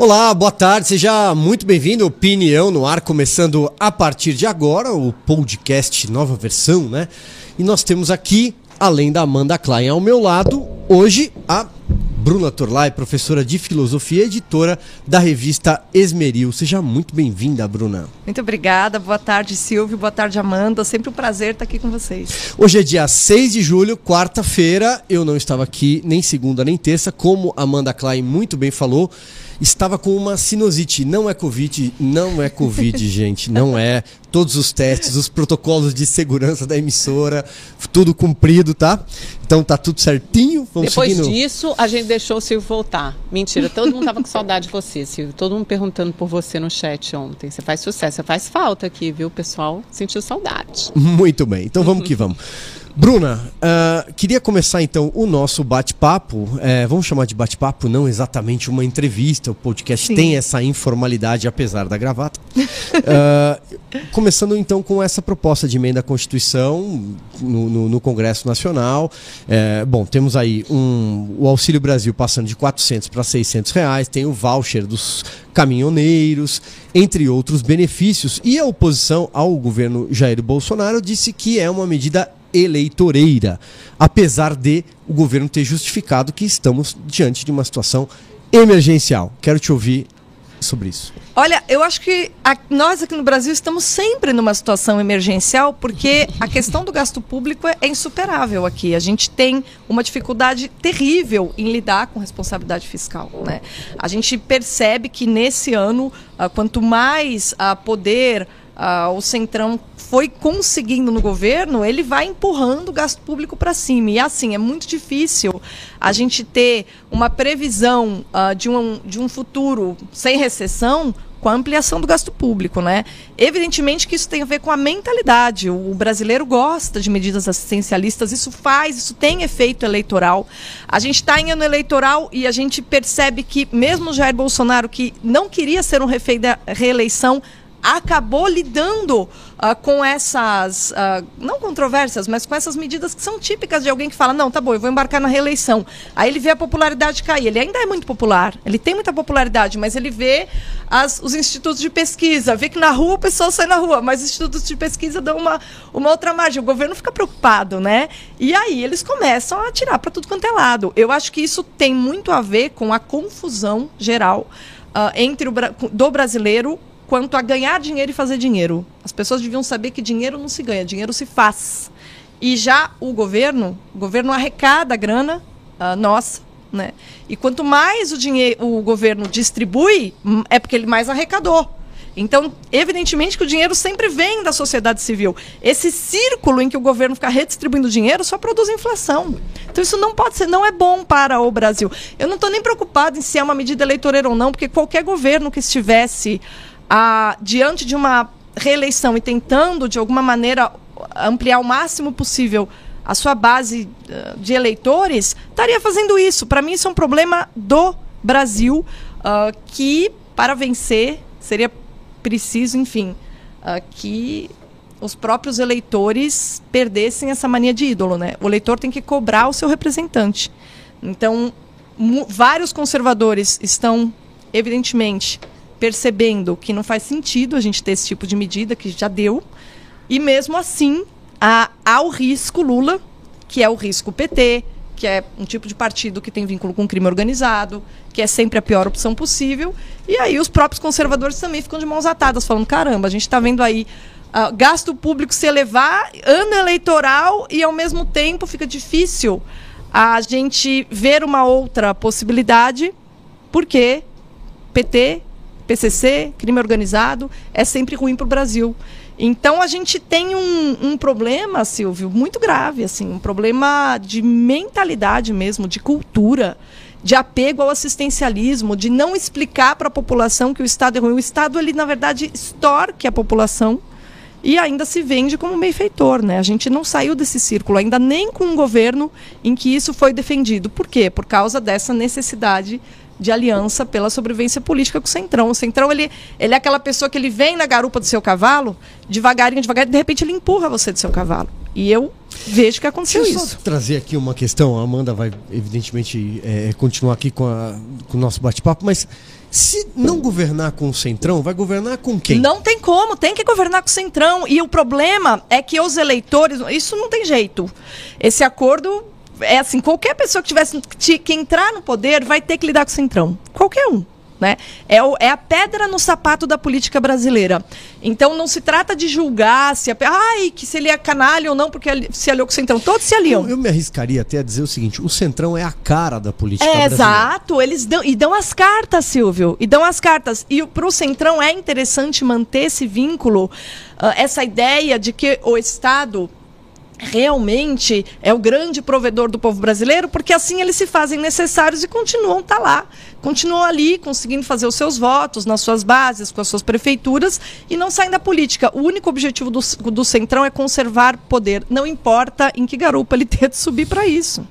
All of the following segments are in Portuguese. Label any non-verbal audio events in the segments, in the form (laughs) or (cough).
Olá, boa tarde, seja muito bem-vindo. Opinião no ar, começando a partir de agora, o podcast nova versão, né? E nós temos aqui, além da Amanda Klein ao meu lado, hoje a Bruna Torlai, professora de filosofia e editora da revista Esmeril. Seja muito bem-vinda, Bruna. Muito obrigada. Boa tarde, Silvio. Boa tarde, Amanda. Sempre um prazer estar aqui com vocês. Hoje é dia 6 de julho, quarta-feira. Eu não estava aqui nem segunda nem terça, como a Amanda Klein muito bem falou estava com uma sinusite. Não é Covid, não é Covid, (laughs) gente, não é. Todos os testes, os protocolos de segurança da emissora, tudo cumprido, tá? Então tá tudo certinho. Vamos Depois seguindo. disso, a gente deixou o Silvio voltar. Mentira, todo mundo tava com saudade de você, Silvio. Todo mundo perguntando por você no chat ontem. Você faz sucesso, você faz falta aqui, viu? O pessoal sentiu saudade. Muito bem, então vamos que vamos. Bruna, uh, queria começar então o nosso bate-papo. É, vamos chamar de bate-papo, não exatamente uma entrevista. O podcast Sim. tem essa informalidade, apesar da gravata. Uh, (laughs) começando então com essa proposta de emenda à Constituição no, no, no Congresso Nacional. É, bom, temos aí um, o Auxílio Brasil passando de 400 para 600 reais, tem o voucher dos caminhoneiros, entre outros benefícios. E a oposição ao governo Jair Bolsonaro disse que é uma medida eleitoreira, apesar de o governo ter justificado que estamos diante de uma situação emergencial. Quero te ouvir sobre isso. Olha, eu acho que a, nós aqui no Brasil estamos sempre numa situação emergencial porque a questão do gasto público é, é insuperável aqui. A gente tem uma dificuldade terrível em lidar com responsabilidade fiscal. Né? A gente percebe que nesse ano, uh, quanto mais uh, poder uh, o Centrão foi conseguindo no governo, ele vai empurrando o gasto público para cima. E assim, é muito difícil a gente ter uma previsão uh, de, um, de um futuro sem recessão com a ampliação do gasto público, né? Evidentemente que isso tem a ver com a mentalidade. O brasileiro gosta de medidas assistencialistas, isso faz, isso tem efeito eleitoral. A gente está em ano eleitoral e a gente percebe que mesmo Jair Bolsonaro, que não queria ser um refém da reeleição, acabou lidando uh, com essas, uh, não controvérsias, mas com essas medidas que são típicas de alguém que fala: não, tá bom, eu vou embarcar na reeleição. Aí ele vê a popularidade cair. Ele ainda é muito popular, ele tem muita popularidade, mas ele vê as, os institutos de pesquisa, vê que na rua o pessoal sai na rua, mas os institutos de pesquisa dão uma, uma outra margem. O governo fica preocupado, né? E aí eles começam a tirar para tudo quanto é lado. Eu acho que isso tem muito a ver com a confusão geral. Uh, entre o do brasileiro quanto a ganhar dinheiro e fazer dinheiro. As pessoas deviam saber que dinheiro não se ganha, dinheiro se faz. E já o governo, o governo arrecada a grana uh, nossa, né? E quanto mais o dinheiro o governo distribui, hum, é porque ele mais arrecadou. Então, evidentemente que o dinheiro sempre vem da sociedade civil. Esse círculo em que o governo fica redistribuindo dinheiro só produz inflação. Então, isso não pode ser, não é bom para o Brasil. Eu não estou nem preocupado em se é uma medida eleitoreira ou não, porque qualquer governo que estivesse diante de uma reeleição e tentando, de alguma maneira, ampliar o máximo possível a sua base uh, de eleitores, estaria fazendo isso. Para mim, isso é um problema do Brasil uh, que, para vencer, seria preciso, enfim, uh, que os próprios eleitores perdessem essa mania de ídolo. Né? O eleitor tem que cobrar o seu representante. Então, vários conservadores estão, evidentemente, percebendo que não faz sentido a gente ter esse tipo de medida que já deu. E mesmo assim, há, há o risco Lula, que é o risco PT, que é um tipo de partido que tem vínculo com crime organizado, que é sempre a pior opção possível. E aí os próprios conservadores também ficam de mãos atadas, falando: caramba, a gente está vendo aí uh, gasto público se elevar, ano eleitoral, e ao mesmo tempo fica difícil a gente ver uma outra possibilidade, porque PT PCC, crime organizado, é sempre ruim para o Brasil. Então a gente tem um, um, problema, Silvio, muito grave, assim, um problema de mentalidade mesmo, de cultura, de apego ao assistencialismo, de não explicar para a população que o Estado é ruim. O Estado, ele, na verdade, extorque a população e ainda se vende como benfeitor. Né? A gente não saiu desse círculo, ainda nem com um governo em que isso foi defendido. Por quê? Por causa dessa necessidade de aliança pela sobrevivência política com o Centrão. O Centrão, ele, ele é aquela pessoa que ele vem na garupa do seu cavalo, devagarinho, devagarinho, de repente ele empurra você do seu cavalo. E eu vejo que aconteceu Deixa eu isso. Trazer aqui uma questão, a Amanda vai, evidentemente, é, continuar aqui com, a, com o nosso bate-papo, mas Se não governar com o Centrão, vai governar com quem? Não tem como, tem que governar com o Centrão. E o problema é que os eleitores, isso não tem jeito. Esse acordo é assim, qualquer pessoa que tivesse que entrar no poder vai ter que lidar com o Centrão. Qualquer um. Né? É, o, é, a pedra no sapato da política brasileira. Então não se trata de julgar se, a, ai, que se ele é canalha ou não, porque se aliou com o Centrão. Todos se aliam. Eu, eu, me arriscaria até a dizer o seguinte: o Centrão é a cara da política é, brasileira. Exato, eles dão e dão as cartas, Silvio. E dão as cartas. E para o Centrão é interessante manter esse vínculo, uh, essa ideia de que o Estado realmente é o grande provedor do povo brasileiro, porque assim eles se fazem necessários e continuam tá lá, continuam ali conseguindo fazer os seus votos nas suas bases, com as suas prefeituras e não saem da política. O único objetivo do, do Centrão é conservar poder, não importa em que garupa ele (laughs) tenha de subir para isso.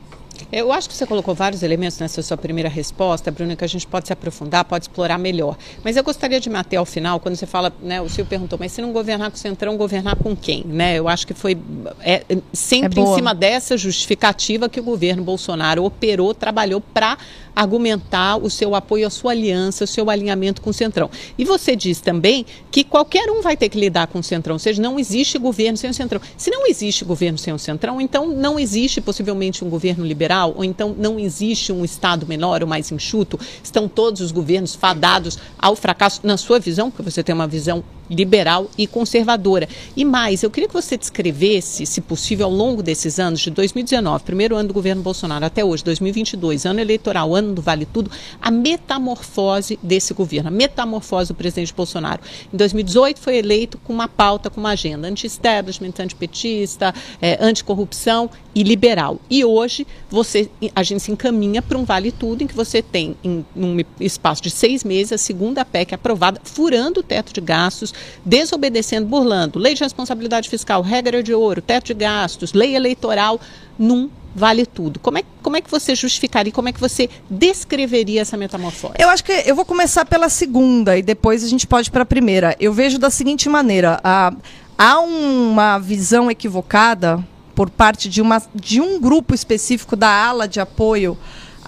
Eu acho que você colocou vários elementos nessa sua primeira resposta, Bruno, que a gente pode se aprofundar, pode explorar melhor. Mas eu gostaria de matar ao final, quando você fala, né, o Silvio perguntou, mas se não governar com o Centrão, governar com quem? Né? Eu acho que foi é, sempre é em cima dessa justificativa que o governo Bolsonaro operou, trabalhou para argumentar o seu apoio, a sua aliança, o seu alinhamento com o Centrão. E você diz também que qualquer um vai ter que lidar com o Centrão, ou seja, não existe governo sem o Centrão. Se não existe governo sem o Centrão, então não existe possivelmente um governo liberal, ou então não existe um Estado menor ou mais enxuto, estão todos os governos fadados ao fracasso, na sua visão, porque você tem uma visão liberal e conservadora. E mais, eu queria que você descrevesse, se possível, ao longo desses anos, de 2019, primeiro ano do governo Bolsonaro, até hoje, 2022, ano eleitoral, ano do Vale Tudo, a metamorfose desse governo, a metamorfose do presidente Bolsonaro. Em 2018 foi eleito com uma pauta, com uma agenda anti-establishment, antipetista, é, anticorrupção e liberal. E hoje você, a gente se encaminha para um Vale Tudo em que você tem, em um espaço de seis meses, a segunda PEC aprovada, furando o teto de gastos, desobedecendo, burlando lei de responsabilidade fiscal, regra de ouro, teto de gastos, lei eleitoral, num vale tudo. Como é, como é que você justificaria, como é que você descreveria essa metamorfose? Eu acho que eu vou começar pela segunda e depois a gente pode para a primeira. Eu vejo da seguinte maneira: a, há uma visão equivocada por parte de, uma, de um grupo específico da ala de apoio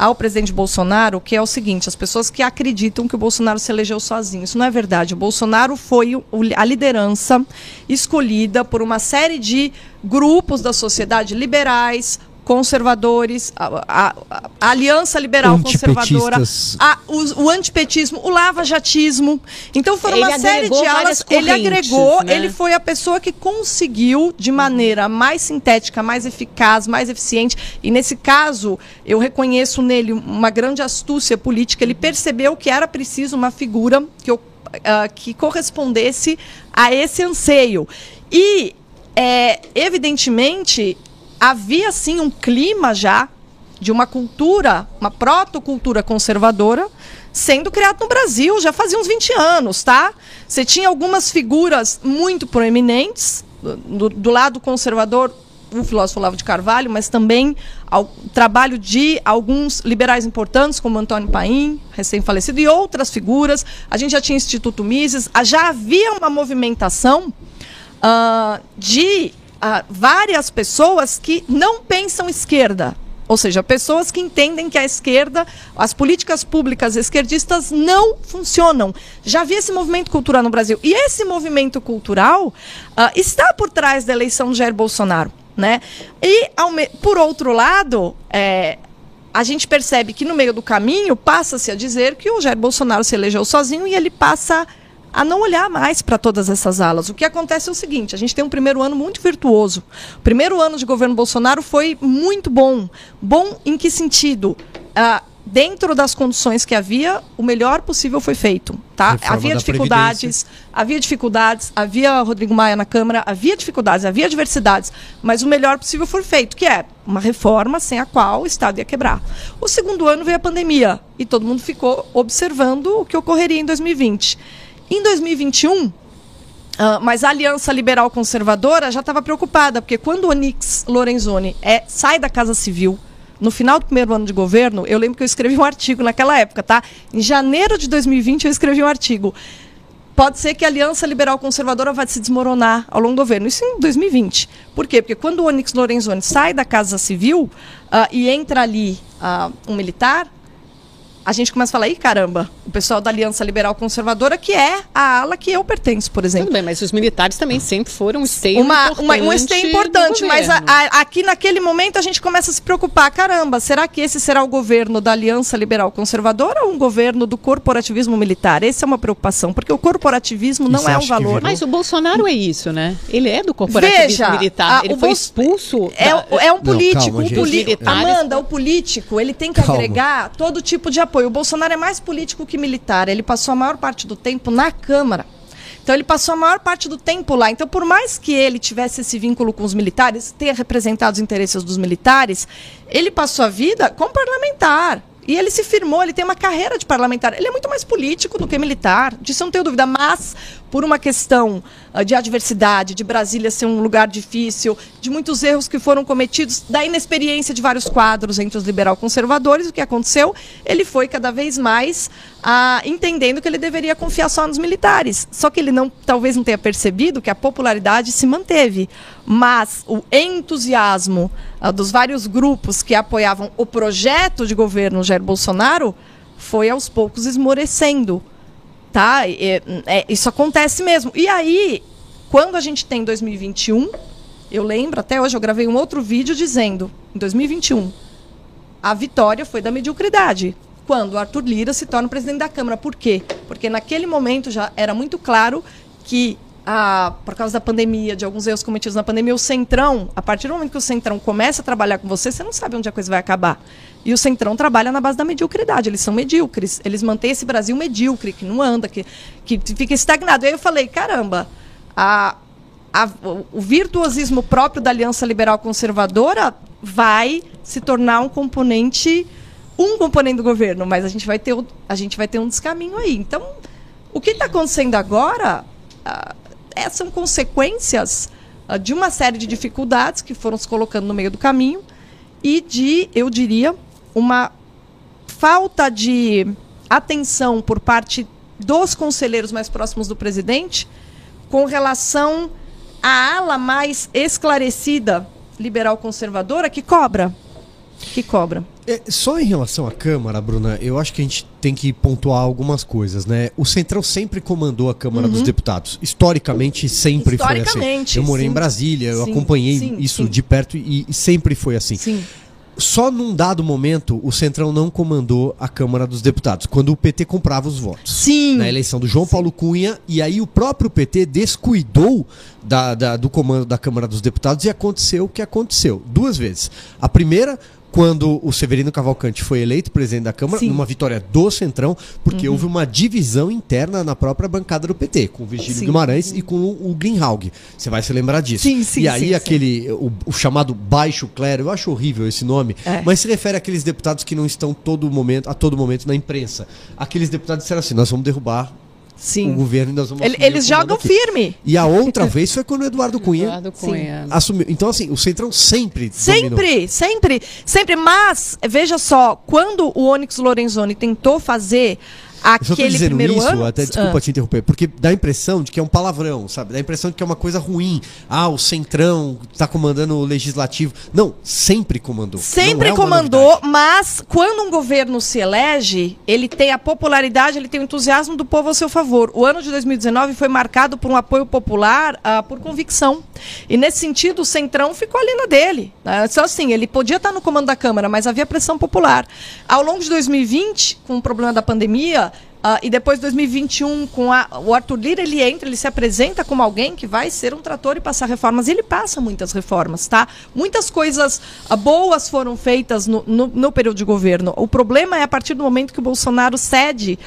ao presidente Bolsonaro, que é o seguinte: as pessoas que acreditam que o Bolsonaro se elegeu sozinho. Isso não é verdade. O Bolsonaro foi a liderança escolhida por uma série de grupos da sociedade liberais, conservadores, a, a, a, Aliança Liberal Conservadora, a, o, o, antipetismo, o lava-jatismo. Então foram ele uma série de alas. Ele agregou, né? ele foi a pessoa que conseguiu, de maneira mais sintética, mais eficaz, mais eficiente. E nesse caso, eu reconheço nele uma grande astúcia política. Ele percebeu que era preciso uma figura que, uh, que correspondesse a esse anseio. E, é, evidentemente, havia sim um clima já de uma cultura, uma protocultura conservadora sendo criado no Brasil, já fazia uns 20 anos, tá? Você tinha algumas figuras muito proeminentes do, do lado conservador, o filósofo Olavo de Carvalho, mas também o trabalho de alguns liberais importantes, como Antônio Paim, recém-falecido, e outras figuras. A gente já tinha Instituto Mises, já havia uma movimentação uh, de várias pessoas que não pensam esquerda. Ou seja, pessoas que entendem que a esquerda, as políticas públicas esquerdistas não funcionam. Já havia esse movimento cultural no Brasil. E esse movimento cultural uh, está por trás da eleição de Jair Bolsonaro. Né? E, por outro lado, é, a gente percebe que no meio do caminho passa-se a dizer que o Jair Bolsonaro se elegeu sozinho e ele passa a não olhar mais para todas essas alas. O que acontece é o seguinte: a gente tem um primeiro ano muito virtuoso. O primeiro ano de governo Bolsonaro foi muito bom. Bom em que sentido? Ah, dentro das condições que havia, o melhor possível foi feito. Tá? havia dificuldades, havia dificuldades, havia Rodrigo Maia na Câmara, havia dificuldades, havia adversidades, mas o melhor possível foi feito, que é uma reforma sem a qual o Estado ia quebrar. O segundo ano veio a pandemia e todo mundo ficou observando o que ocorreria em 2020. Em 2021, uh, ah, mas a Aliança Liberal Conservadora já estava preocupada, porque quando o Onix Lorenzoni é, sai da Casa Civil, no final do primeiro ano de governo, eu lembro que eu escrevi um artigo naquela época, tá? Em janeiro de 2020 eu escrevi um artigo. Pode ser que a Aliança Liberal Conservadora vá se desmoronar ao longo do governo. Isso em 2020. Por quê? Porque quando o Onyx Lorenzoni sai da Casa Civil uh, e entra ali uh, um militar, a gente começa a falar, ih, caramba, o pessoal da Aliança Liberal Conservadora, que é a ala que eu pertenço, por exemplo. Tudo bem, mas os militares também sempre foram um esteio uma, importante. uma, um esteio importante, mas a, a, aqui naquele momento a gente começa a se preocupar, caramba, será que esse será o governo da Aliança Liberal Conservadora ou um governo do corporativismo militar? Essa é uma preocupação, porque o corporativismo não é um valor. Mas o Bolsonaro é isso, né? Ele é do corporativismo Veja, militar. A, ele foi expulso. É, da... é um político. Não, calma, o Amanda, o político, ele tem que calma. agregar todo tipo de apoio. O Bolsonaro é mais político que militar. Ele passou a maior parte do tempo na Câmara. Então ele passou a maior parte do tempo lá. Então, por mais que ele tivesse esse vínculo com os militares, tenha representado os interesses dos militares, ele passou a vida como parlamentar. E ele se firmou, ele tem uma carreira de parlamentar. Ele é muito mais político do que militar, disso eu não tenho dúvida. Mas, por uma questão uh, de adversidade, de Brasília ser um lugar difícil, de muitos erros que foram cometidos, da inexperiência de vários quadros entre os liberal-conservadores, o que aconteceu? Ele foi cada vez mais uh, entendendo que ele deveria confiar só nos militares. Só que ele não, talvez não tenha percebido que a popularidade se manteve. Mas o entusiasmo uh, dos vários grupos que apoiavam o projeto de governo Jair Bolsonaro foi aos poucos esmorecendo. Tá? É, é, isso acontece mesmo. E aí, quando a gente tem 2021, eu lembro, até hoje eu gravei um outro vídeo dizendo, em 2021, a vitória foi da mediocridade. Quando Arthur Lira se torna presidente da Câmara. Por quê? Porque naquele momento já era muito claro que a, por causa da pandemia, de alguns erros cometidos na pandemia, o Centrão, a partir do momento que o Centrão começa a trabalhar com você, você não sabe onde a coisa vai acabar. E o Centrão trabalha na base da mediocridade, eles são medíocres. Eles mantêm esse Brasil medíocre, que não anda, que, que fica estagnado. E aí eu falei, caramba, a, a, o virtuosismo próprio da Aliança Liberal Conservadora vai se tornar um componente, um componente do governo, mas a gente vai ter, a gente vai ter um descaminho aí. Então, o que está acontecendo agora é, são consequências uh, de uma série de dificuldades que foram se colocando no meio do caminho e de, eu diria, uma falta de atenção por parte dos conselheiros mais próximos do presidente com relação à ala mais esclarecida liberal conservadora que cobra que cobra. É, só em relação à Câmara, Bruna, eu acho que a gente tem que pontuar algumas coisas, né? O Centrão sempre comandou a Câmara uhum. dos Deputados. Historicamente, sempre Historicamente, foi assim. Eu morei sim. em Brasília, eu sim, acompanhei sim, isso de perto e, e, sempre foi assim. Sim. Só num dado momento o Centrão não comandou a Câmara dos Deputados, quando o PT comprava os votos. Sim. Na eleição do João Paulo Cunha, e aí o próprio PT descuidou da, da, do comando da Câmara dos Deputados e aconteceu o que aconteceu. Duas vezes. A primeira, quando o Severino Cavalcante foi eleito presidente da Câmara, Sim. numa vitória do Centrão, porque uhum. houve uma divisão interna na própria bancada do PT, com o Virgílio sim, Guimarães e com o, o Greenhalg. Você vai se lembrar disso. Sim, sim, e aí aquele, o, o, chamado baixo clero, eu acho horrível esse nome, é. mas se refere àqueles deputados que não estão todo momento, a todo momento na imprensa. Aqueles deputados disseram assim, nós vamos derrubar Sim. o governo e nós vamos Eles jogam aqui. firme. E a outra vez foi quando o Eduardo (laughs) Cunha, Eduardo Cunha. assumiu. Então, assim, o Centrão sempre. Sempre, dominou. sempre, sempre. Mas, veja só, quando o Onyx Lorenzoni tentou fazer aquele eu tô primeiro isso, ano. Até, desculpa ah. te interromper, porque dá a impressão de que é um palavrão, sabe? Dá a impressão de que é uma coisa ruim. Ah, o Centrão está comandando o legislativo. Não, sempre comandou. Sempre é comandou, mas quando um governo se elege, ele tem a popularidade, ele tem o entusiasmo do povo a seu favor. O ano de 2019 foi marcado por um apoio popular uh, por convicção. E nesse sentido, o Centrão ficou ali na dele. Né? Então, assim, ele podia estar no comando da Câmara, mas havia pressão popular. Ao longo de 2020, com o problema da pandemia, Uh, e depois, 2021, com a, o Arthur Lira, ele entra, ele se apresenta como alguém que vai ser um trator e passar reformas. E ele passa muitas reformas, tá? Muitas coisas uh, boas foram feitas no, no, no, período de governo. O problema é a partir do momento que o Bolsonaro cede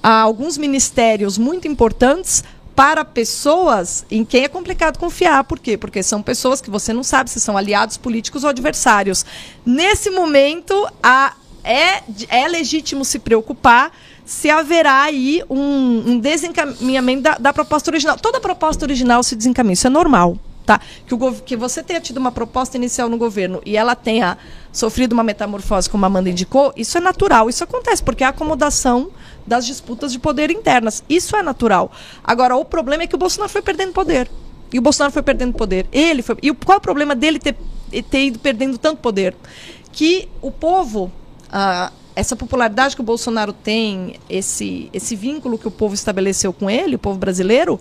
a alguns ministérios muito importantes para pessoas em quem é complicado confiar. Por quê? Porque são pessoas que você não sabe se são aliados políticos ou adversários. Nesse momento, a, é, é legítimo se preocupar se haverá aí um, um desencaminhamento da, da, proposta original. Toda proposta original se desencaminha, isso é normal. Tá? Que, o, que você tenha tido uma proposta inicial no governo e ela tenha sofrido uma metamorfose, como a Amanda indicou, isso é natural. Isso acontece porque é a acomodação das disputas de poder internas. Isso é natural. Agora, o problema é que o Bolsonaro foi perdendo poder. E o Bolsonaro foi perdendo poder. Ele foi. E qual é o problema dele ter, ter ido perdendo tanto poder? Que o povo. Ah, essa popularidade que o Bolsonaro tem, esse, esse vínculo que o povo estabeleceu com ele, o povo brasileiro,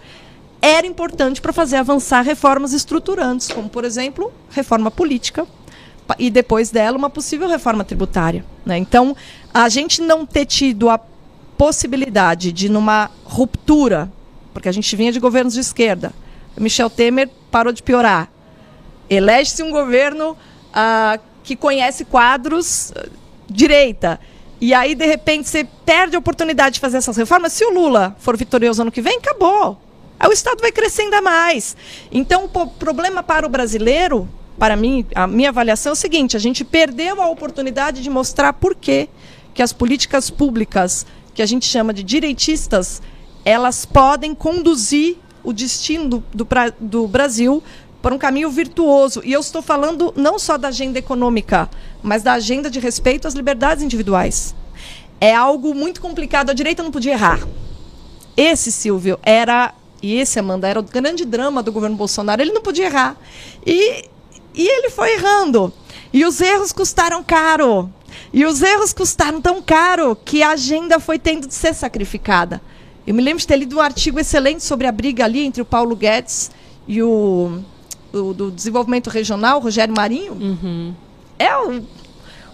era importante para fazer avançar reformas estruturantes, como, por exemplo, reforma política e depois dela uma possível reforma tributária. Né? Então, a gente não ter tido a possibilidade de, numa ruptura, porque a gente vinha de governos de esquerda, Michel Temer parou de piorar. Elege-se um governo ah, que conhece quadros direita. E aí, de repente, você perde a oportunidade de fazer essas reformas. Se o Lula for vitorioso ano que vem, acabou. Aí o Estado vai crescer ainda mais. Então, o problema para o brasileiro, para mim, a minha avaliação é o seguinte: a gente perdeu a oportunidade de mostrar por que que as políticas públicas, que a gente chama de direitistas, elas podem conduzir o destino do, do, do Brasil para um caminho virtuoso. E eu estou falando não só da agenda econômica, mas da agenda de respeito às liberdades individuais. É algo muito complicado. A direita não podia errar. Esse, Silvio, era. E esse, Amanda, era o grande drama do governo Bolsonaro. Ele não podia errar. E, e ele foi errando. E os erros custaram caro. E os erros custaram tão caro que a agenda foi tendo de ser sacrificada. Eu me lembro de ter lido um artigo excelente sobre a briga ali entre o Paulo Guedes e o do, desenvolvimento regional, Rogério Marinho, uhum. é o,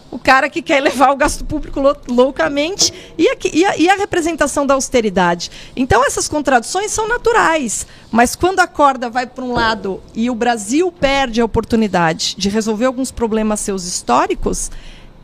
o cara que quer levar o gasto público loucamente e a, e, a, e a, representação da austeridade. Então, essas contradições são naturais, mas quando a corda vai para um lado e o Brasil perde a oportunidade de resolver alguns problemas seus históricos,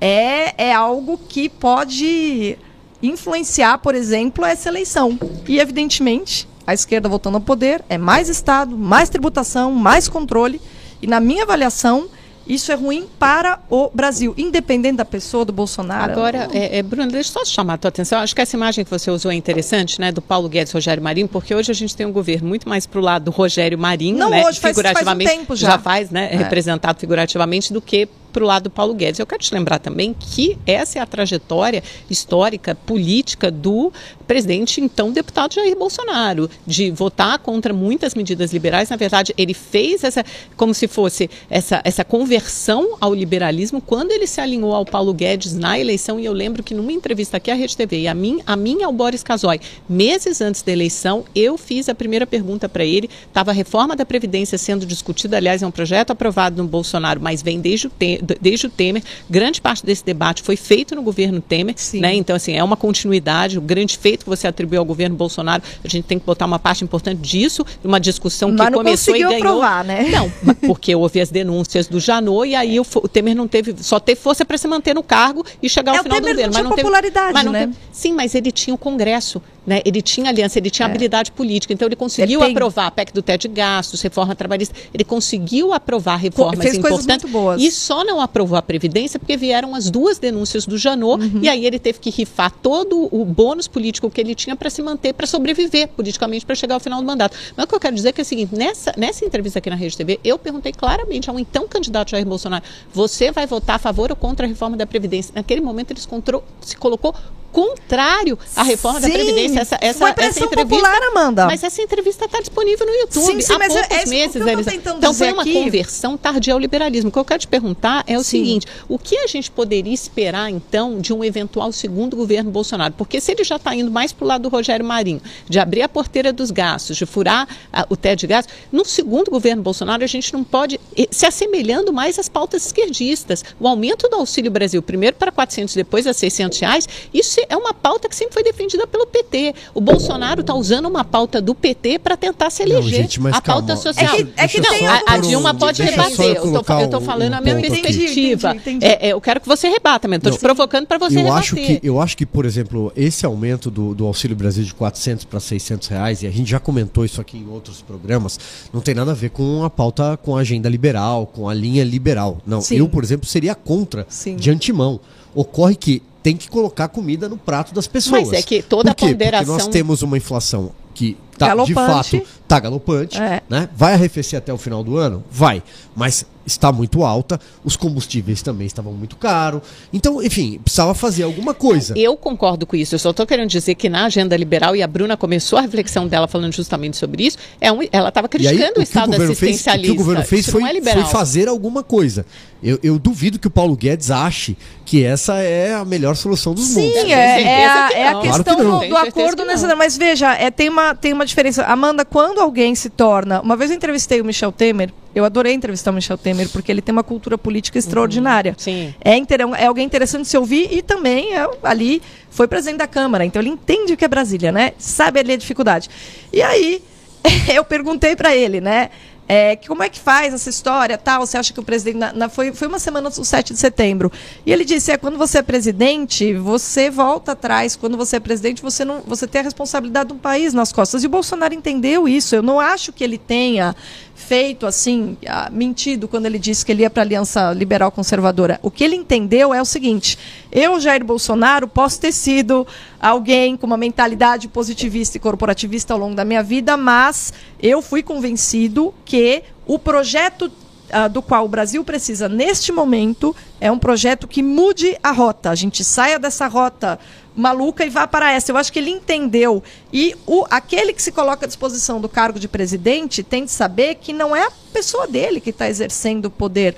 é, é algo que pode influenciar, por exemplo, essa eleição. E, evidentemente, a esquerda voltando ao poder, é mais Estado, mais tributação, mais controle. E, na minha avaliação, isso é ruim para o Brasil, independente da pessoa, do Bolsonaro. Agora, é, é, Bruno, deixa eu só chamar a tua atenção. Acho que essa imagem que você usou é interessante, né, do Paulo Guedes e Rogério Marinho, porque hoje a gente tem um governo muito mais para o lado do Rogério Marinho, Não, né, hoje figurativamente, faz, faz um tempo já. já faz, né, é. representado figurativamente, do que para o lado do Paulo Guedes. Eu quero te lembrar também que essa é a trajetória histórica, política do presidente, então deputado Jair Bolsonaro, de votar contra muitas medidas liberais. Na verdade, ele fez essa, como se fosse essa, essa conversão ao liberalismo quando ele se alinhou ao Paulo Guedes na eleição. E eu lembro que numa entrevista aqui à Rede TV, e a mim, a mim ao Boris Casoy, meses antes da eleição, eu fiz a primeira pergunta para ele. Estava a reforma da Previdência sendo discutida, aliás, é um projeto aprovado no Bolsonaro, mas vem desde o, te desde o Temer. Grande parte desse debate foi feito no governo Temer, Sim. né? Então, assim, é uma continuidade. O grande feito que você atribuiu ao governo Bolsonaro, a gente tem que botar uma parte importante disso, uma discussão que começou e ganhou. Aprovar, né? Não, porque houve as denúncias do Janot e aí o, o Temer não teve, só teve força para se manter no cargo e chegar ao é, final do governo. Não mas não popularidade, teve, mas né? Teve, sim, mas ele tinha o Congresso. Né? Ele tinha aliança, ele tinha é. habilidade política, então ele conseguiu ele aprovar a PEC do teto de gastos, reforma trabalhista, ele conseguiu aprovar reformas Fez importantes boas. e só não aprovou a Previdência porque vieram as duas denúncias do Janot uhum. e aí ele teve que rifar todo o bônus político que ele tinha para se manter, para sobreviver politicamente, para chegar ao final do mandato. Mas o que eu quero dizer é que é o seguinte, nessa, nessa entrevista aqui na Rede TV, eu perguntei claramente ao então candidato Jair Bolsonaro, você vai votar a favor ou contra a reforma da Previdência? Naquele momento ele se colocou contrário à reforma sim, da Previdência. Essa, essa, foi pressão essa entrevista, popular, Amanda. Mas essa entrevista está disponível no YouTube. Sim, sim, há mas poucos é, é meses. Eles... Então foi uma aqui... conversão tardia ao liberalismo. O que eu quero te perguntar é o seguinte: o que a gente poderia esperar, então, de um eventual segundo governo Bolsonaro? Porque se ele já está indo mais para o lado do Rogério Marinho, de abrir a porteira dos gastos, de furar a, o teto de gastos, no segundo governo Bolsonaro a gente não pode se assemelhando mais às pautas esquerdistas. O aumento do Auxílio Brasil, primeiro para 400, depois a 600 reais, isso é uma pauta que se sempre foi defendida pelo PT. O Bolsonaro está usando uma pauta do PT para tentar se eleger. Não, gente, a calma. pauta social. É que, é que não, a, a, Dilma pode rebater. Eu estou falando um a minha perspectiva. Entendi, entendi. É, é, eu quero que você rebata. Estou te provocando para você eu rebater. Acho que, eu acho que, por exemplo, esse aumento do, do Auxílio Brasil de 400 para 600 reais, e a gente já comentou isso aqui em outros programas, não tem nada a ver com a pauta, com a agenda liberal, com a linha liberal. Não, Sim. eu, por exemplo, seria contra Sim. de antemão. Ocorre que tem que colocar comida no prato das pessoas. Mas é que toda a ponderação. Porque nós temos uma inflação que tá, de fato está galopante, é. né? Vai arrefecer até o final do ano? Vai. Mas está muito alta, os combustíveis também estavam muito caros. Então, enfim, precisava fazer alguma coisa. Eu concordo com isso. Eu só estou querendo dizer que na agenda liberal, e a Bruna começou a reflexão dela falando justamente sobre isso, é um, ela estava criticando aí, o, o Estado o assistencialista. Fez, o que o governo fez foi, é foi, fazer alguma coisa. Eu, eu, duvido que o Paulo Guedes ache que essa é a melhor solução dos Sim, mundos. Sim, é, é, a, é a questão claro do, do acordo necessário. Mas veja, é, tem, uma, tem uma diferença. Amanda, quando alguém se torna. Uma vez eu entrevistei o Michel Temer, eu adorei entrevistar o Michel Temer, porque ele tem uma cultura política extraordinária. Uhum, sim. É, inter, é alguém interessante de se ouvir e também é, ali foi presidente da Câmara, então ele entende o que é Brasília, né? Sabe ali a dificuldade. E aí, (laughs) eu perguntei para ele, né? É, como é que faz essa história, tal? Você acha que o presidente... Na, na, foi, foi uma semana do 7 de setembro. E ele disse, é, quando você é presidente, você volta atrás. Quando você é presidente, você, não, você tem a responsabilidade do país nas costas. E o Bolsonaro entendeu isso. Eu não acho que ele tenha feito assim, ah, mentido quando ele disse que ele ia para a Aliança Liberal Conservadora. O que ele entendeu é o seguinte: eu, Jair Bolsonaro, posso ter sido alguém com uma mentalidade positivista e corporativista ao longo da minha vida, mas eu fui convencido que o projeto uh, do qual o Brasil precisa neste momento é um projeto que mude a rota. A gente saia dessa rota maluca e vá para essa. Eu acho que ele entendeu. E o, aquele que se coloca à disposição do cargo de presidente tem de saber que não é a pessoa dele que está exercendo o poder.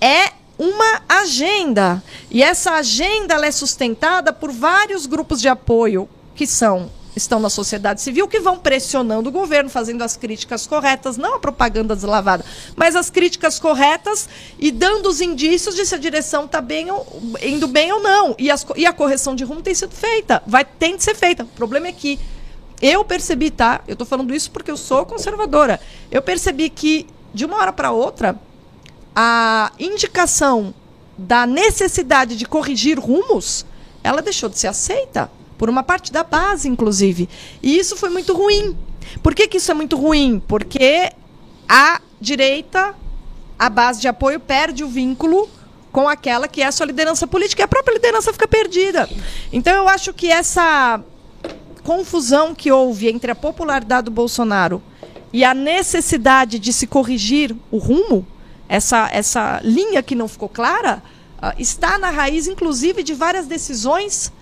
É uma agenda. E essa agenda é sustentada por vários grupos de apoio que são estão na sociedade civil que vão pressionando o governo, fazendo as críticas corretas, não a propaganda deslavada, mas as críticas corretas e dando os indícios de se a direção está bem indo bem ou não. E, as, e a correção de rumo tem sido feita, vai tem de ser feita. O problema é que eu percebi, tá? Eu estou falando isso porque eu sou conservadora. Eu percebi que de uma hora para outra a indicação da necessidade de corrigir rumos, ela deixou de ser aceita por uma parte da base, inclusive. E isso foi muito ruim. Por que, que isso é muito ruim? Porque a direita, a base de apoio, perde o vínculo com aquela que é a sua liderança política e a própria liderança fica perdida. Então eu acho que essa confusão que houve entre a popularidade do Bolsonaro e a necessidade de se corrigir o rumo, essa, essa linha que não ficou clara, uh, está na raiz, inclusive, de várias decisões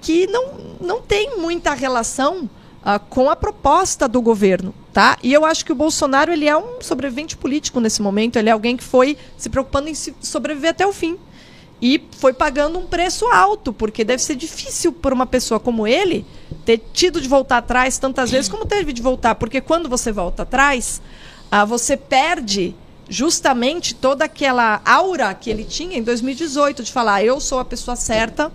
que não, não tem muita relação uh, com a proposta do governo. Tá? E eu acho que o Bolsonaro ele é um sobrevivente político nesse momento. Ele é alguém que foi se preocupando em se sobreviver até o fim. E foi pagando um preço alto, porque deve ser difícil para uma pessoa como ele ter tido de voltar atrás tantas vezes como teve de voltar. Porque quando você volta atrás, uh, você perde justamente toda aquela aura que ele tinha em 2018 de falar eu sou a pessoa certa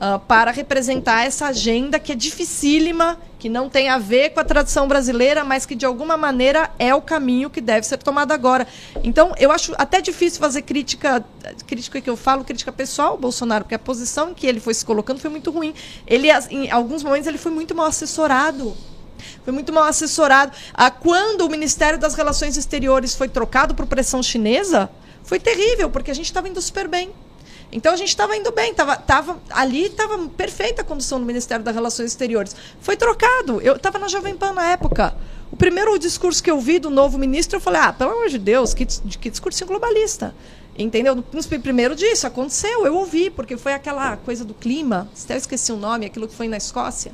uh, para representar essa agenda que é dificílima, que não tem a ver com a tradição brasileira, mas que de alguma maneira é o caminho que deve ser tomado agora. Então, eu acho até difícil fazer crítica, crítica que eu falo, crítica pessoal ao Bolsonaro, porque a posição em que ele foi se colocando foi muito ruim. Ele, em alguns momentos, ele foi muito mal assessorado foi muito mal assessorado. Ah, quando o Ministério das Relações Exteriores foi trocado por pressão chinesa, foi terrível, porque a gente estava indo super bem. Então a gente estava indo bem, tava, tava, ali estava perfeita a condução do Ministério das Relações Exteriores. Foi trocado. Eu estava na Jovem Pan na época. O primeiro discurso que eu vi do novo ministro, eu falei: ah, pelo amor de Deus, que, que discurso globalista. Entendeu? Primeiro disso, aconteceu, eu ouvi, porque foi aquela coisa do clima, até eu esqueci o nome, aquilo que foi na Escócia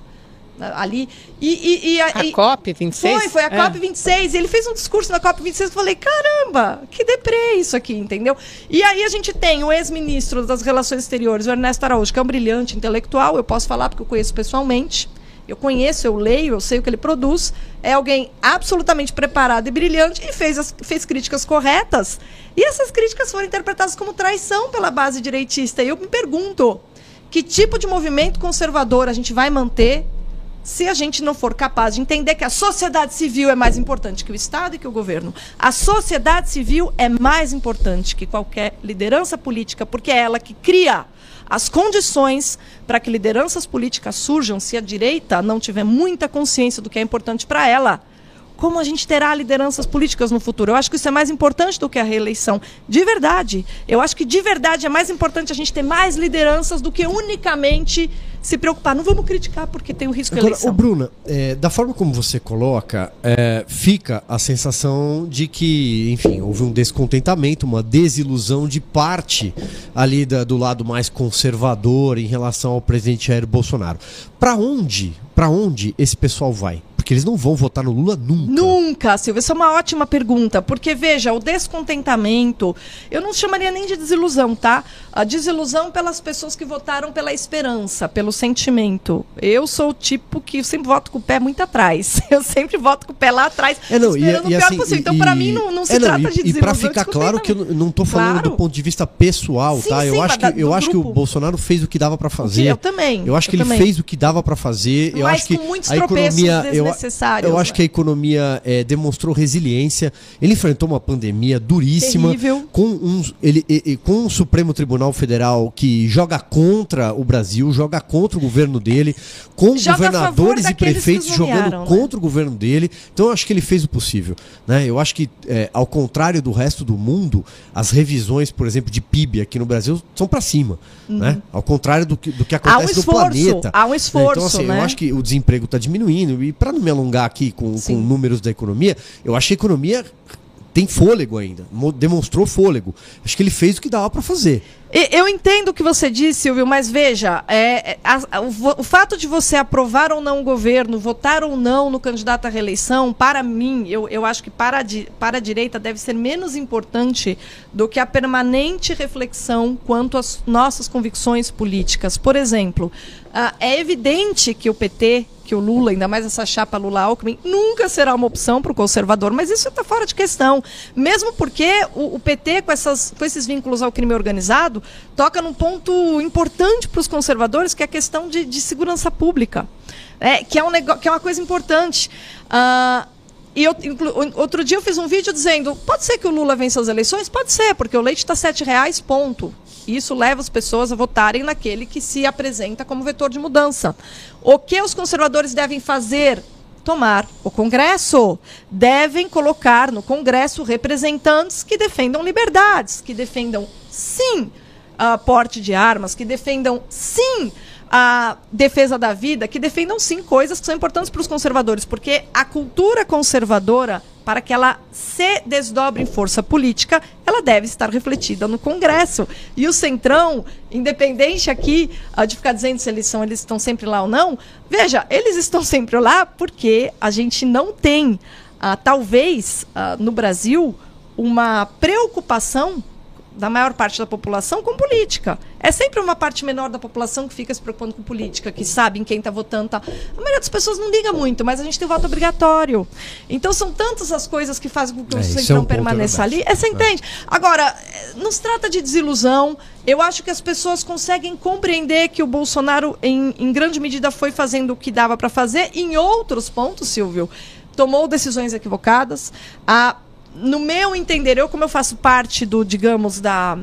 ali. E, e, e a, a COP26? Foi, foi a é. COP26. E ele fez um discurso na COP26 que eu falei: caramba, que deprê isso aqui, entendeu? E aí a gente tem o ex-ministro das Relações Exteriores, o Ernesto Araújo, que é um brilhante intelectual, eu posso falar porque eu conheço pessoalmente. Eu conheço, eu leio, eu sei o que ele produz. É alguém absolutamente preparado e brilhante e fez, as, fez críticas corretas. E essas críticas foram interpretadas como traição pela base direitista. E eu me pergunto: que tipo de movimento conservador a gente vai manter se a gente não for capaz de entender que a sociedade civil é mais importante que o Estado e que o governo. A sociedade civil é mais importante que qualquer liderança política, porque é ela que cria as condições para que lideranças políticas surjam se a direita não tiver muita consciência do que é importante para ela. Como a gente terá lideranças políticas no futuro. Eu acho que isso é mais importante do que a reeleição. De verdade. Eu acho que de verdade é mais importante a gente ter mais lideranças do que unicamente se preocupar. Não vamos criticar porque tem o risco de eleição. Ô, Bruna, é, da forma como você coloca, é, fica a sensação de que, enfim, houve um descontentamento, uma desilusão de parte ali da, do lado mais conservador em relação ao presidente Jair Bolsonaro. Para onde, para onde esse pessoal vai? Porque eles não vão votar no Lula nunca. Nunca, Silvia. Isso é uma ótima pergunta. Porque, veja, o descontentamento, eu não chamaria nem de desilusão, tá? A desilusão pelas pessoas que votaram pela esperança, pelo sentimento. Eu sou o tipo que sempre voto com o pé muito atrás. (laughs) Eu sempre voto com o pé lá atrás, é, não, esperando e, e o pior assim, possível. Então, e, para mim, não, não se é, não, trata e, de desilusão. E para ficar claro que eu não estou falando claro. do ponto de vista pessoal, sim, tá? Sim, eu acho que, eu acho que o. Bolsonaro fez o que dava para fazer. Eu também. Eu acho que eu ele também. fez o que dava para fazer. Eu Mas acho que com muitos a economia, eu, eu acho que a economia é, demonstrou resiliência. Ele enfrentou uma pandemia duríssima. Terrível. Com um, ele, ele, com um Supremo Tribunal Federal que joga contra o Brasil, joga contra o governo dele, com Joga governadores e prefeitos os jogando né? contra o governo dele. Então eu acho que ele fez o possível. Né? Eu acho que, é, ao contrário do resto do mundo, as revisões, por exemplo, de PIB aqui no Brasil são para cima. Né? Ao contrário do que, do que Há um acontece no esforço, planeta. há um esforço, Então, assim, né? eu acho que o desemprego está diminuindo. E para não me alongar aqui com, com números da economia, eu acho que a economia tem fôlego ainda, mo- demonstrou fôlego. Acho que ele fez o que dava para fazer. Eu entendo o que você disse, Silvio, mas veja, é, é, a- a- o, o fato de você aprovar ou não o governo, votar ou não no candidato à reeleição, para mim, eu, eu acho que para a, para a direita deve ser menos importante do que a permanente reflexão quanto às nossas convicções políticas. Por exemplo, ah, é evidente que o PT que o Lula, ainda mais essa chapa Lula-Alckmin, nunca será uma opção para o conservador, mas isso está fora de questão. Mesmo porque o, o PT, com, essas, com esses vínculos ao crime organizado, toca num ponto importante para os conservadores, que é a questão de, de segurança pública, é, que, é um que é uma coisa importante. Ah, e eu, outro dia eu fiz um vídeo dizendo: pode ser que o Lula vença as eleições? Pode ser, porque o leite está R$ reais, ponto. Isso leva as pessoas a votarem naquele que se apresenta como vetor de mudança. O que os conservadores devem fazer? Tomar o Congresso. Devem colocar no Congresso representantes que defendam liberdades, que defendam, sim, a porte de armas, que defendam, sim, a defesa da vida, que defendam, sim, coisas que são importantes para os conservadores, porque a cultura conservadora, para que ela se desdobre em força política, ela deve estar refletida no Congresso. E o Centrão, independente aqui ah, de ficar dizendo se eles, são, eles estão sempre lá ou não, veja, eles estão sempre lá porque a gente não tem, ah, talvez, ah, no Brasil, uma preocupação da maior parte da população com política. É sempre uma parte menor da população que fica se preocupando com política, que sabe em quem está votando. Tá. A maioria das pessoas não liga muito, mas a gente tem voto obrigatório. Então são tantas as coisas que fazem com que É, o é Centrão um é permaneça verdade. ali. É, você entende? Agora, eh, não se trata de desilusão. Eu acho que as pessoas conseguem compreender que o Bolsonaro, em, em grande medida, foi fazendo o que dava para fazer. Em outros pontos, Silvio, tomou decisões equivocadas. A no meu entender, eu como eu faço parte do, digamos, da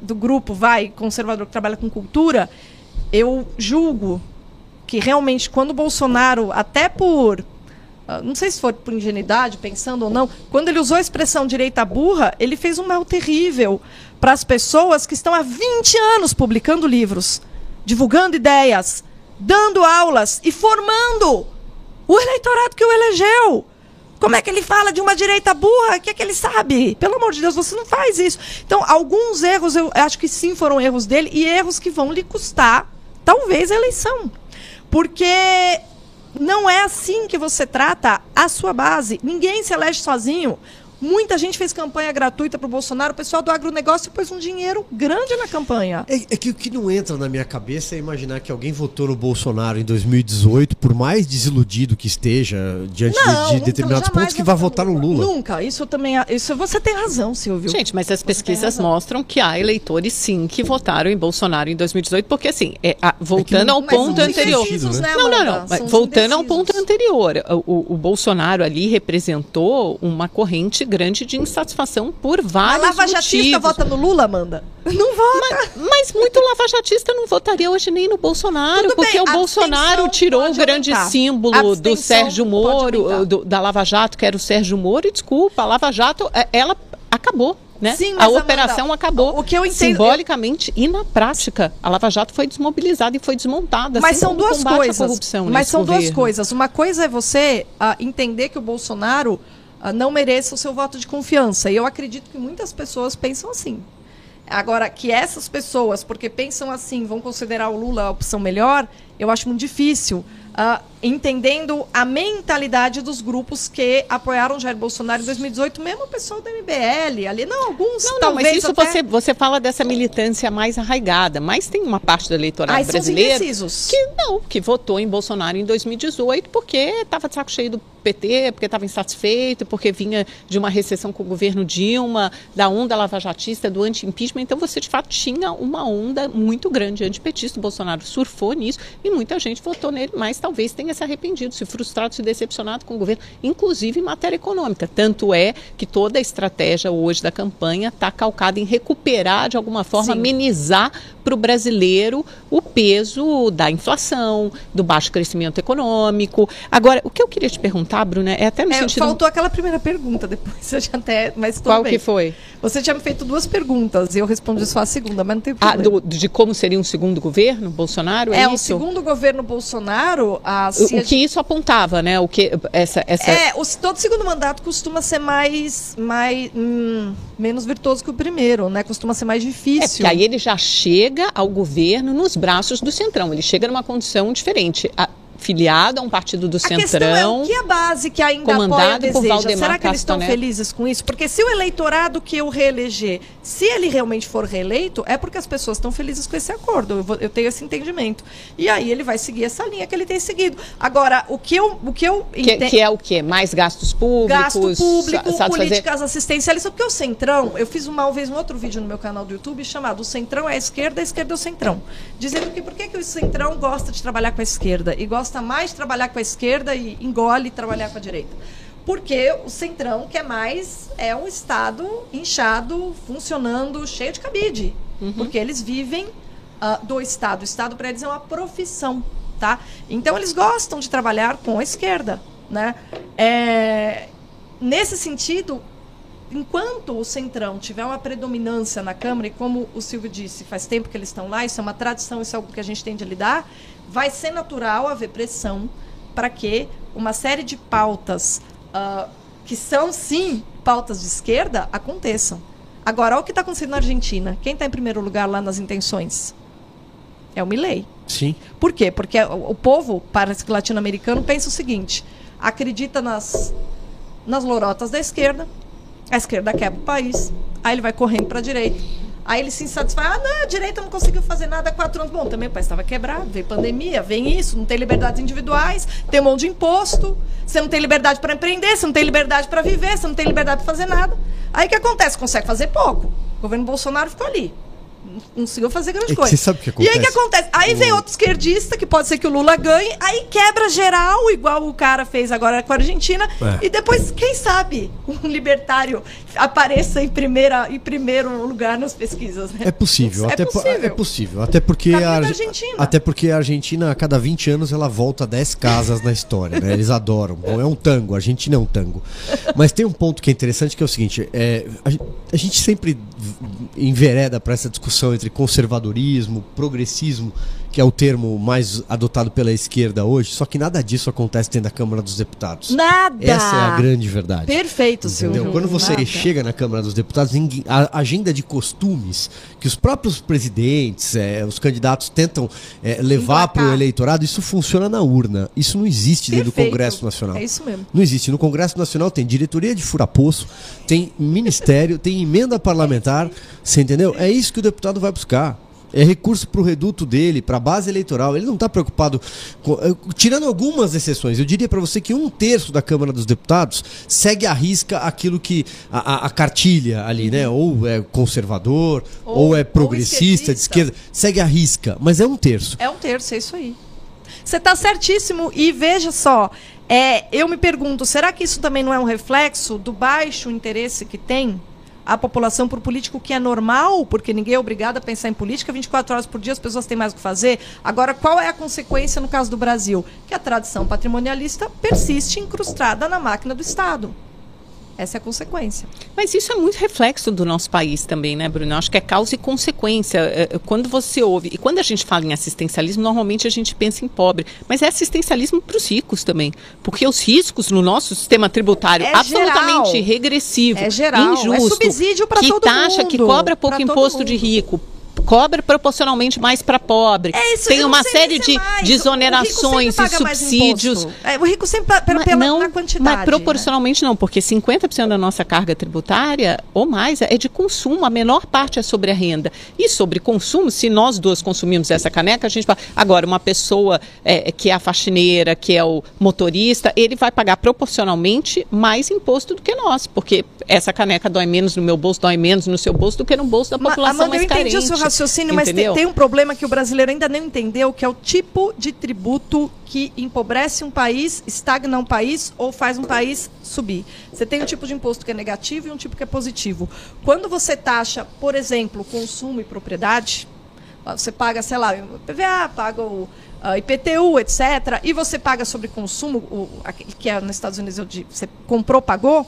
do grupo vai conservador que trabalha com cultura, eu julgo que realmente quando o Bolsonaro, até por ah, não sei se foi por ingenuidade, pensando ou não, quando ele usou a expressão direita burra, ele fez um mal terrível para as pessoas que estão há 20 anos publicando livros, divulgando ideias, dando aulas e formando o eleitorado que o elegeu. Como é que ele fala de uma direita burra? O que é que ele sabe? Pelo amor de Deus, você não faz isso. Então, alguns erros, eu acho que sim foram erros dele e erros que vão lhe custar, talvez, a eleição. Porque não é assim que você trata a sua base. Ninguém se elege sozinho. Muita gente fez campanha gratuita para o Bolsonaro. O pessoal do agronegócio pôs um dinheiro grande na campanha. É, é que o que não entra na minha cabeça é imaginar que alguém votou no Bolsonaro em 2018, por mais desiludido que esteja diante de- de, nunca, determinados pontos, que vai votar no Lula. Nunca. Isso também. é- Isso você tem razão, Silvio. Gente, mas as pesquisas razão. mostram que há eleitores sim que votaram em Bolsonaro em 2018, porque assim, é, a- voltando não- ao ponto anterior. indecisos, né, Não, não, não. Mas voltando ao indecisos. ponto anterior, o, o- o Bolsonaro ali representou uma corrente índice grande de insatisfação por vários A Lava Jatista motivos. vota no Lula, Amanda? Não vota. Mas, mas muito lavajatista não votaria hoje nem no Bolsonaro, Tudo porque bem, o a Bolsonaro abstenção tirou o grande aumentar. símbolo A do abstenção Sérgio Moro, do- da Lava Jato, que era o Sérgio Moro, e desculpa, a Lava Jato, é, ela acabou. Né? Sim, a Amanda, operação acabou. o que eu entendo- Simbolicamente e na prática, a Lava Jato foi desmobilizada e foi desmontada. Mas assim são duas coisas. corrupção Mas são duas governo. coisas. Uma coisa é você ah, entender que o Bolsonaro não mereça o seu voto de confiança. E eu acredito que muitas pessoas pensam assim. Agora, que essas pessoas, porque pensam assim, vão considerar o Lula a opção melhor, eu acho muito difícil. ah, entendendo a mentalidade dos grupos que apoiaram Jair Bolsonaro em 2018, mesmo o pessoal do MBL ali. Não, alguns Não, não, talvez mas isso até... você, você fala dessa militância mais arraigada, mas tem uma parte do eleitorado os brasileiro que não, que votou em Bolsonaro em 2018 porque estava de saco cheio do PT, porque estava insatisfeito, porque vinha de uma recessão com o governo Dilma, da onda lavajatista, do anti-impeachment. Então você de fato tinha uma onda muito grande antipetista. O Bolsonaro surfou nisso e muita gente votou nele, mas talvez tenha se arrependido, se frustrado, se decepcionado com o governo, inclusive em matéria econômica. Tanto é que toda a estratégia hoje da campanha está calcada em recuperar, de alguma forma, Sim. amenizar para o brasileiro o peso da inflação, do baixo crescimento econômico. Agora, o que eu queria te perguntar, Bruna, é até no É, sentido. faltou aquela primeira pergunta depois, eu já até, mas Qual bem. que foi? Você tinha me feito duas perguntas e eu respondi só a segunda, mas não tem Ah, problema. do- de como seria um segundo governo, Bolsonaro? É, é, o segundo governo Bolsonaro, a, O, o que isso apontava, né? O que essa, essa... É, o, todo segundo mandato costuma ser mais, mais hum, menos virtuoso que o primeiro, né? Costuma ser mais É, difícil. porque aí ele já chega ao governo nos braços do Centrão. Ele chega numa condição diferente. A- filiado a um partido do A questão é Centrão. o que a base que ainda comandado apoia por. Valdemar Será que eles estão felizes com isso? Porque se o eleitorado que eu reeleger, se ele realmente for reeleito, é porque as pessoas estão felizes com esse acordo. Eu, vou- eu tenho esse entendimento. E aí ele vai seguir essa linha que ele tem seguido. Agora, o que eu, o que eu Que, que é o quê? Mais gastos públicos? gasto público, sabe fazer- políticas assistencialistas, porque o Centrão, eu fiz uma vez um outro vídeo no meu canal do YouTube chamado O Centrão é a esquerda, a esquerda é o Centrão. Dizendo que por que, que o Centrão gosta de trabalhar com a esquerda e gosta mais de trabalhar com a esquerda e engole trabalhar com a direita. Porque o Centrão quer mais é um Estado inchado, funcionando, cheio de cabide. Porque eles vivem ah, do Estado. O Estado para eles é uma profissão, tá? Então eles gostam de trabalhar com a esquerda, né? É, nesse sentido, enquanto o Centrão tiver uma predominância na Câmara, e como o Silvio disse, faz tempo que eles estão lá, isso é uma tradição, isso é algo que a gente tem de lidar, vai ser natural haver pressão para que uma série de pautas ah, que são, sim, pautas de esquerda, aconteçam. Agora, olha o que está acontecendo na Argentina. Quem está em primeiro lugar lá nas intenções? É o Milley. Sim. Por quê? Porque o, o povo, parece que latino-americano, pensa o seguinte: acredita nas, nas lorotas da esquerda, a esquerda quebra o país, aí ele vai correndo para a direita. Aí ele se insatisfaz, ah, não, a direita não conseguiu fazer nada há quatro anos. Bom, também o país estava quebrado, veio pandemia, vem isso, não tem liberdades individuais, tem um monte de imposto, você não tem liberdade para empreender, você não tem liberdade para viver, você não tem liberdade para fazer nada. Aí o que acontece? Consegue fazer pouco. O governo Bolsonaro ficou ali. Conseguiu fazer grande É que coisa. você sabe o que E aí que acontece? acontece? Aí vem outro esquerdista, que pode ser que o Lula ganhe, aí quebra geral, igual o cara fez agora com a Argentina, É. e depois, quem sabe, (laughs) um libertário apareça em, primeira, em primeiro lugar nas pesquisas, né? É possível, É até po- possível. é possível, até porque Caminho a Argentina. até porque a Argentina a cada 20 anos ela volta 10 casas na história, né? Eles adoram. Bom, é um tango, a Argentina é um tango. Mas tem um ponto que é interessante que é o seguinte, é, a, a gente sempre envereda para essa discussão entre conservadorismo, progressismo, que é o termo mais adotado pela esquerda hoje, só que nada disso acontece dentro da Câmara dos Deputados. Nada! Essa é a grande verdade. Perfeito, Entendeu? Silvio. Quando você Nada. chega na Câmara dos Deputados, a agenda de costumes que os próprios presidentes, eh, os candidatos tentam eh, levar para o eleitorado, isso funciona na urna. Isso não existe dentro do Perfeito. Congresso Nacional. É isso mesmo. Não existe. No Congresso Nacional tem diretoria de furapoço, tem ministério, (laughs) tem emenda parlamentar. Você entendeu? É isso que o deputado vai buscar. É recurso para o reduto dele, para a base eleitoral. Ele não está preocupado com. eh, Tirando algumas exceções, eu diria para você que um terço da Câmara dos Deputados segue à risca aquilo que. a, a- a cartilha ali, né? Ou é conservador, ou, Ou- é ou progressista, de esquerdista. esquerda. Segue à risca, mas é um terço. É um terço, é isso aí. Você está certíssimo e veja só, É, eu me pergunto, será que isso também não é um reflexo do baixo interesse que tem a população por político, que é normal, porque ninguém é obrigado a pensar em política 24 horas por dia, as pessoas têm mais o que fazer. Agora, qual é a consequência no caso do Brasil? Que a tradição patrimonialista persiste incrustada na máquina do Estado. Essa é a consequência. Mas isso é muito reflexo do nosso país também, né, Bruno? Eu acho que é causa e consequência. É, é, quando você ouve, e quando a gente fala em assistencialismo, normalmente a gente pensa em pobre, mas é assistencialismo para os ricos também. Porque os riscos no nosso sistema tributário É absolutamente geral. regressivo, É geral. É injusto, subsídio pra que todo taxa, que mundo, cobra pouco imposto de mundo. rico, cobra proporcionalmente mais para pobre. É isso, Tem eu uma série de é o rico sempre e subsídios. É, o rico sempre paga Mas pela- não, na quantidade. Mas proporcionalmente não, porque 50% da nossa carga tributária, ou mais, é de consumo. A menor parte é sobre a renda. E sobre consumo, se nós duas consumimos essa caneca, a gente fala. Agora, uma pessoa é, que é a faxineira, que é o motorista, ele vai pagar proporcionalmente mais imposto do que nós, porque essa caneca dói menos no meu bolso, dói menos no seu bolso do que no bolso da população Amanda, eu mais entendi carente. o seu raciocínio, mas tem, tem um problema que o brasileiro ainda não entendeu, que é o tipo de tributo que empobrece um país, estagna um país ou faz um país subir. Você tem um tipo de imposto que é negativo e um tipo que é positivo. Quando você taxa, por exemplo, consumo e propriedade, você paga, sei lá, o PVA, paga o ah, IPTU, etc., e você paga sobre consumo, o, que é nos Estados Unidos, eu digo, você comprou, pagou,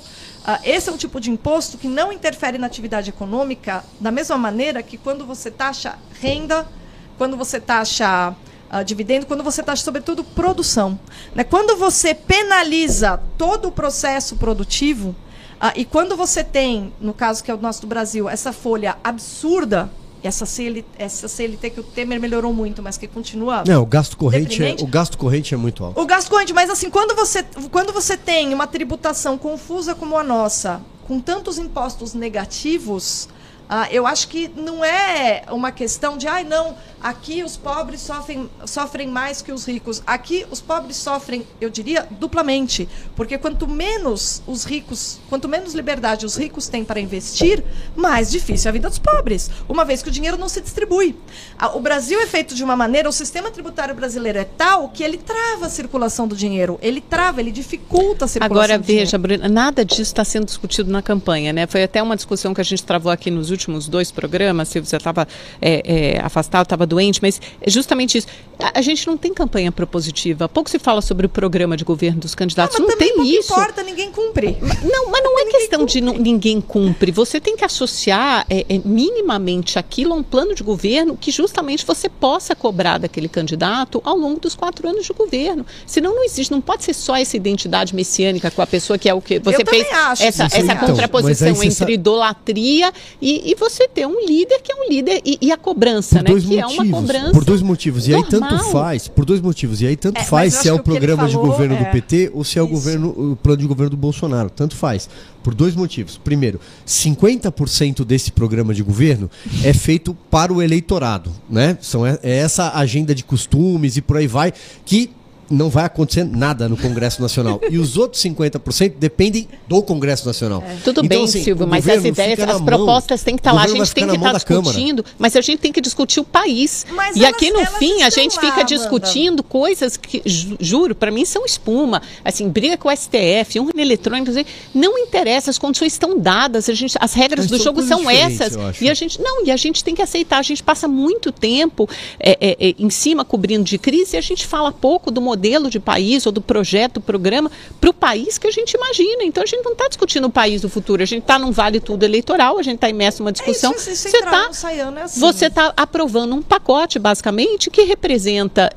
ah, esse é um tipo de imposto que não interfere na atividade econômica da mesma maneira que quando você taxa renda, quando você taxa ah, dividendo, quando você taxa, sobretudo, produção. Né? Quando você penaliza todo o processo produtivo, ah, e quando você tem, no caso que é o nosso do Brasil, essa folha absurda, essa CLT, essa CLT que o Temer melhorou muito, mas que continua. Não, o gasto corrente, é, o gasto corrente é muito alto. O gasto corrente, mas assim, quando você, quando você tem uma tributação confusa como a nossa, com tantos impostos negativos, ah, eu acho que não é uma questão de, ai, não, aqui os pobres sofrem, sofrem mais que os ricos. Aqui os pobres sofrem, eu diria, duplamente. Porque quanto menos os ricos, quanto menos liberdade os ricos têm para investir, mais difícil é a vida dos pobres, uma vez que o dinheiro não se distribui. Ah, O Brasil é feito de uma maneira, o sistema tributário brasileiro é tal que ele trava a circulação do dinheiro. Ele trava, ele dificulta a circulação Agora, do dinheiro. veja, Bruna, nada disso está sendo discutido na campanha, né? Foi até uma discussão que a gente travou aqui nos últimos dois programas, se você estava é, é, afastado, estava doente, mas é justamente isso. A, a gente não tem campanha propositiva. Pouco se fala sobre o programa de governo dos candidatos. Mas não também tem pouco isso. importa, ninguém cumpre. Não, mas não (laughs) é questão de não- ninguém cumpre. Você tem que associar é, é, minimamente aquilo a um plano de governo que justamente você possa cobrar daquele candidato ao longo dos quatro anos de governo. Senão não existe, não pode ser só essa identidade messiânica com a pessoa que é o que você também fez acho essa, essa então, contraposição mas entre sa- idolatria e, e você ter um líder que é um líder e, e a cobrança, Por né? dois Que é uma motivos. cobrança. por dois motivos. E aí tanto faz, por dois motivos. E aí tanto É, faz se é o programa de falou governo é- do PT ou se é o Isso. governo, o plano de governo do Bolsonaro. Tanto faz. Por dois motivos. Primeiro, 50% desse programa de governo é feito para o eleitorado, né? São é é essa agenda de costumes e por aí vai que não vai acontecer nada no Congresso Nacional. E os outros 50% dependem do Congresso Nacional. Tudo Então, bem, assim, Silvio, mas governo as ideias, as propostas têm que estar lá. A gente tem que estar Câmara. discutindo, mas a gente tem que discutir o país. Mas e elas- aqui no fim a gente lá, fica Amanda. discutindo coisas que, ju- juro, para mim são espuma. Assim, briga com o STF, urna eletrônica, não interessa, as condições estão dadas, a gente, as regras Mas do jogo são essas. E a gente não, e a gente tem que aceitar. A gente passa muito tempo é, é, é, em cima cobrindo de crise e a gente fala pouco do modelo de país ou do projeto, do programa para o país que a gente imagina. Então a gente não está discutindo o país do futuro. A gente está num vale tudo eleitoral. A gente está imerso numa discussão. É isso, isso, Você tá- saiano é assim. você está aprovando um pacote, basicamente, que representa,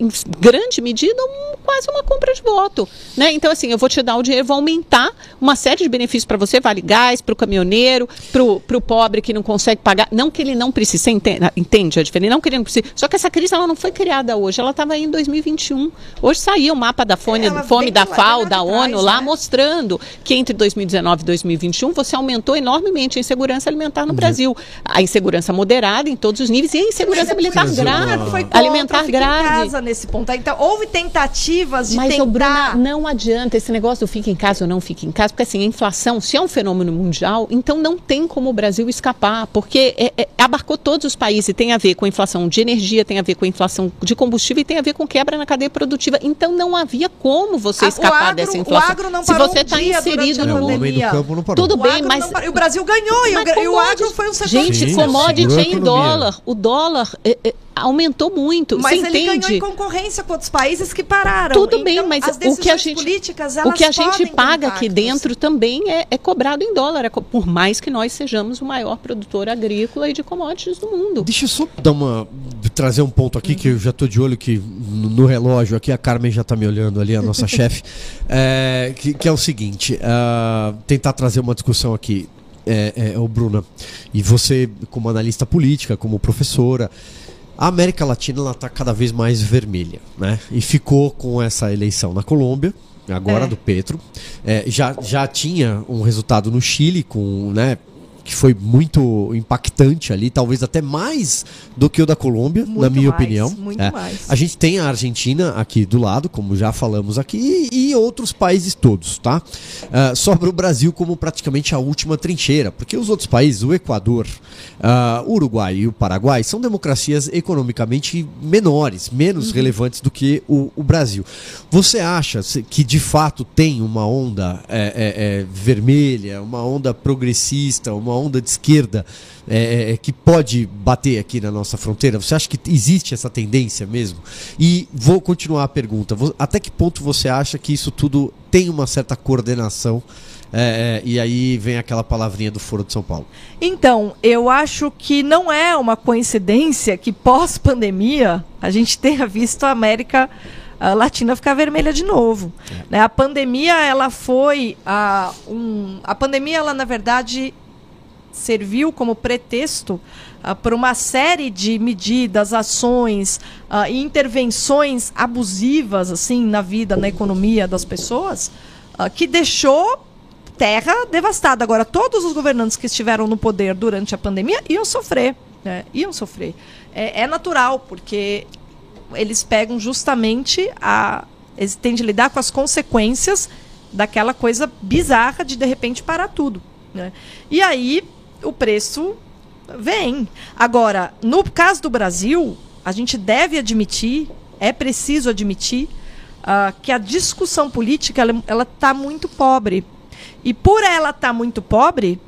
em grande medida, um- quase uma compra de voto. Né? Então, assim, eu vou te dar o dinheiro, vou aumentar uma série de benefícios para você, vale gás, para o caminhoneiro, para o pobre que não consegue pagar. Não que ele não precise, você entende, entende a diferença? Não que ele não precise. Só que essa crise ela não foi criada hoje, ela estava aí em 2021. Hoje saiu o mapa da fome, Ela fome da FAO, da ONU, trás, lá né? mostrando que entre 2019 e 2021 você aumentou enormemente a insegurança alimentar no Brasil. A insegurança moderada em todos os níveis e a insegurança é militar grave, o foi contra, alimentar grave. Casa, nesse ponto. Então, houve tentativas de Mas, tentar... Bruna, não adianta esse negócio do fica em casa ou não fica em casa, porque assim, a inflação, se é um fenômeno mundial, então não tem como o Brasil escapar, porque é, é, abarcou todos os países, tem a ver com a inflação de energia, tem a ver com a inflação de combustível e tem a ver com quebra na cadeia produtiva. Então não havia como você o escapar agro- dessa o inflação. agro não se parou você um está dia durante inserido no o homem do pandemia. campo não parou. Tudo O bem, mas-. E o Brasil ganhou, e o, Mas e o agro foi um setor Gente, Sim, commodity é em economia. dólar. O dólar é, é, aumentou muito. Mas você ele entende? ganhou em concorrência com outros países que pararam. Tudo bem, Então, mas as o que a gente, políticas, o que a gente paga aqui dentro também é, é cobrado em dólar, é co- por mais que nós sejamos o maior produtor agrícola e de commodities do mundo. Deixa eu só dar uma. trazer um ponto aqui que eu já tô de olho que no, no relógio aqui, a Carmen já tá me olhando ali, a nossa (laughs) chefe. É, que, que é o seguinte: ah, tentar trazer uma discussão aqui. É, é, ô Bruna, e você, como analista política, como professora, a América Latina está cada vez mais vermelha, né? E ficou com essa eleição na Colômbia, agora É. do Petro. É, já, já tinha um resultado no Chile com, né? Que foi muito impactante ali, talvez até mais do que o da Colômbia, na Muito minha mais, opinião. muito É. mais. A gente tem a Argentina aqui do lado, como já falamos aqui, e, outros países todos, tá? Ah, sobra o Brasil como praticamente a última trincheira, porque os outros países, o Equador, o Uruguai e o Paraguai, são democracias economicamente menores, menos relevantes do que o, o Brasil. Você acha que de fato tem uma onda é, é, vermelha, uma onda progressista, uma onda de esquerda é, é, que pode bater aqui na nossa fronteira? Você acha que existe essa tendência mesmo? E vou continuar a pergunta: até que ponto você acha que isso tudo tem uma certa coordenação? É, é, e aí vem aquela palavrinha do Foro de São Paulo. Então, eu acho que não é uma coincidência que pós-pandemia a gente tenha visto a América ah, Latina ficar vermelha de novo. Né? A pandemia, ela foi ah, um, a pandemia, ela na verdade serviu como pretexto para uma série de medidas, ações ah, e intervenções abusivas assim na vida, na economia das pessoas, ah, que deixou terra devastada. Agora, todos os governantes que estiveram no poder durante a pandemia iam sofrer. né? Iam sofrer. É, é natural, porque eles pegam justamente a. Eles têm de lidar com as consequências daquela coisa bizarra de de repente parar tudo. né? E aí o preço vem. Agora, no caso do Brasil, a gente deve admitir, é preciso admitir, ah, que a discussão política ela está muito pobre. E por ela estar muito pobre,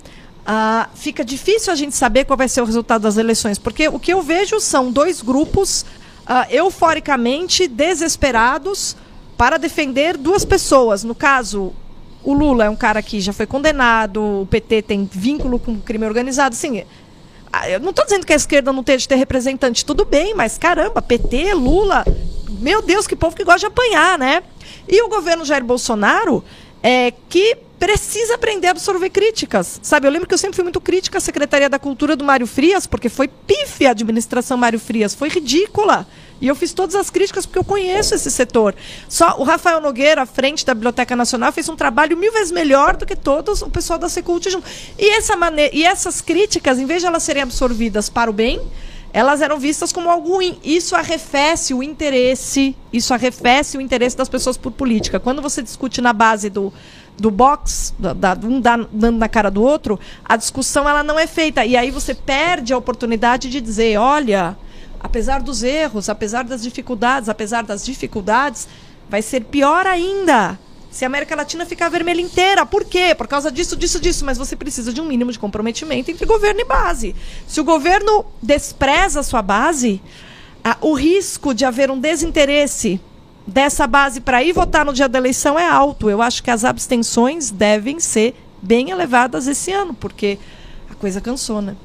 ah, fica difícil a gente saber qual vai ser o resultado das eleições. Porque o que eu vejo são dois grupos ah, euforicamente desesperados para defender duas pessoas. No caso, o Lula é um cara que já foi condenado, o PT tem vínculo com crime organizado. Assim, eu não estou dizendo que a esquerda não tem de ter representante, tudo bem, mas caramba, PT, Lula, meu Deus, que povo que gosta de apanhar, né? E o governo Jair Bolsonaro, é, que precisa aprender a absorver críticas. Sabe, eu lembro que eu sempre fui muito crítica à Secretaria da Cultura do Mário Frias, porque foi pífia a administração Mário Frias, foi ridícula. E eu fiz todas as críticas porque eu conheço esse setor. Só o Rafael Nogueira, à frente da Biblioteca Nacional, fez um trabalho mil vezes melhor do que todos o pessoal da Secult junto. E, essa mane e essas críticas, em vez de elas serem absorvidas para o bem, elas eram vistas como algo ruim. Isso arrefece o interesse, isso arrefece o interesse das pessoas por política. Quando você discute na base do, do box, da, um dando na cara do outro, a discussão ela não é feita. E aí você perde a oportunidade de dizer, olha, apesar dos erros, apesar das dificuldades, apesar das dificuldades, vai ser pior ainda. Se a América Latina ficar vermelha inteira. Por quê? Por causa disso, disso, disso. Mas você precisa de um mínimo de comprometimento entre governo e base. Se o governo despreza a sua base, ah, o risco de haver um desinteresse dessa base para ir votar no dia da eleição é alto. Eu acho que as abstenções devem ser bem elevadas esse ano, porque a coisa cansou, né?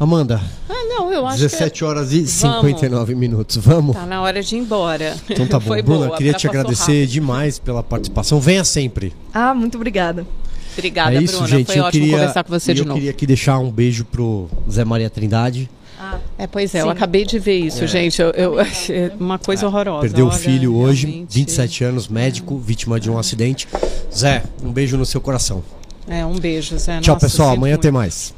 Amanda, Ah, não, eu acho 17 horas e Vamos. 59 minutos. Vamos? tá na hora de ir embora. Então tá (laughs) bom. Foi Bruna, boa, queria te agradecer rápido. demais pela participação. Venha sempre. Ah, muito obrigada. Obrigada, é isso, Bruna. gente. Foi eu ótimo queria, conversar com você de eu novo. queria aqui deixar um beijo pro Zé Maria Trindade. É, pois é, eu Sim. acabei de ver isso, gente. Eu, eu- (laughs) é uma coisa horrorosa. Perdeu o filho hoje, realmente. 27 anos, médico, vítima de um acidente. Zé, um beijo no seu coração. É, um beijo, Zé. Tchau, Nossa, pessoal. Amanhã muito. tem mais.